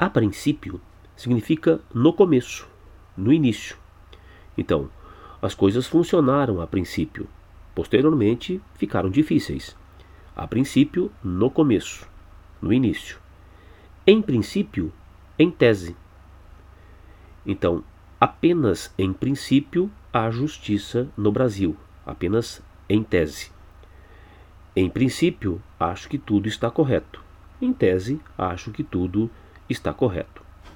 A princípio significa no começo, no início. Então, as coisas funcionaram a princípio, posteriormente ficaram difíceis. A princípio, no começo, no início. Em princípio, em tese. Então, apenas em princípio há justiça no Brasil, apenas em tese. Em princípio, acho que tudo está correto. Em tese, acho que tudo está correto.